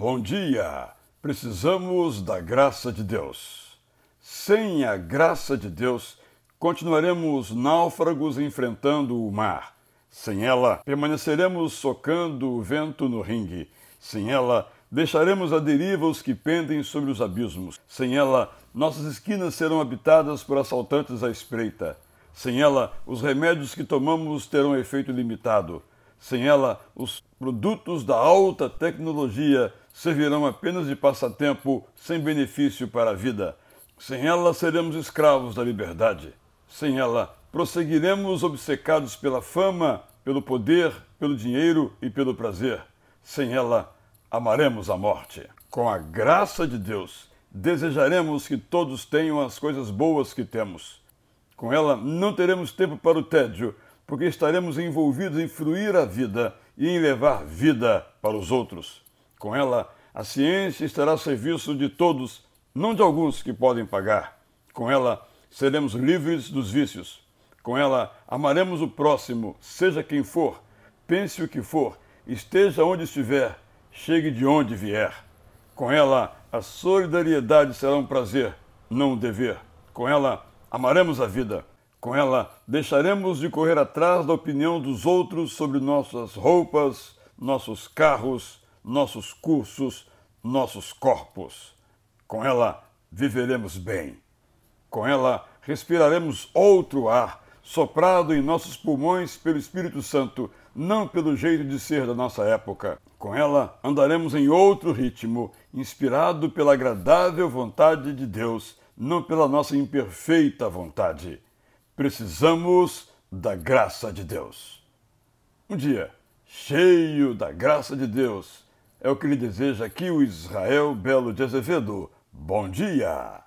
Bom dia! Precisamos da graça de Deus. Sem a graça de Deus, continuaremos náufragos enfrentando o mar. Sem ela, permaneceremos socando o vento no ringue. Sem ela, deixaremos à deriva os que pendem sobre os abismos. Sem ela, nossas esquinas serão habitadas por assaltantes à espreita. Sem ela, os remédios que tomamos terão efeito limitado. Sem ela, os produtos da alta tecnologia servirão apenas de passatempo sem benefício para a vida. Sem ela, seremos escravos da liberdade. Sem ela, prosseguiremos obcecados pela fama, pelo poder, pelo dinheiro e pelo prazer. Sem ela, amaremos a morte. Com a graça de Deus, desejaremos que todos tenham as coisas boas que temos. Com ela, não teremos tempo para o tédio, porque estaremos envolvidos em fruir a vida e em levar vida para os outros. Com ela, a ciência estará a serviço de todos, não de alguns que podem pagar. Com ela, seremos livres dos vícios. Com ela, amaremos o próximo, seja quem for, pense o que for, esteja onde estiver, chegue de onde vier. Com ela, a solidariedade será um prazer, não um dever. Com ela, amaremos a vida. Com ela, deixaremos de correr atrás da opinião dos outros sobre nossas roupas, nossos carros, nossos cursos, nossos corpos. Com ela, viveremos bem. Com ela, respiraremos outro ar, soprado em nossos pulmões pelo Espírito Santo, não pelo jeito de ser da nossa época. Com ela, andaremos em outro ritmo, inspirado pela agradável vontade de Deus, não pela nossa imperfeita vontade. Precisamos da graça de Deus. Um dia cheio da graça de Deus é o que lhe deseja aqui o Israel Belo de Azevedo. Bom dia!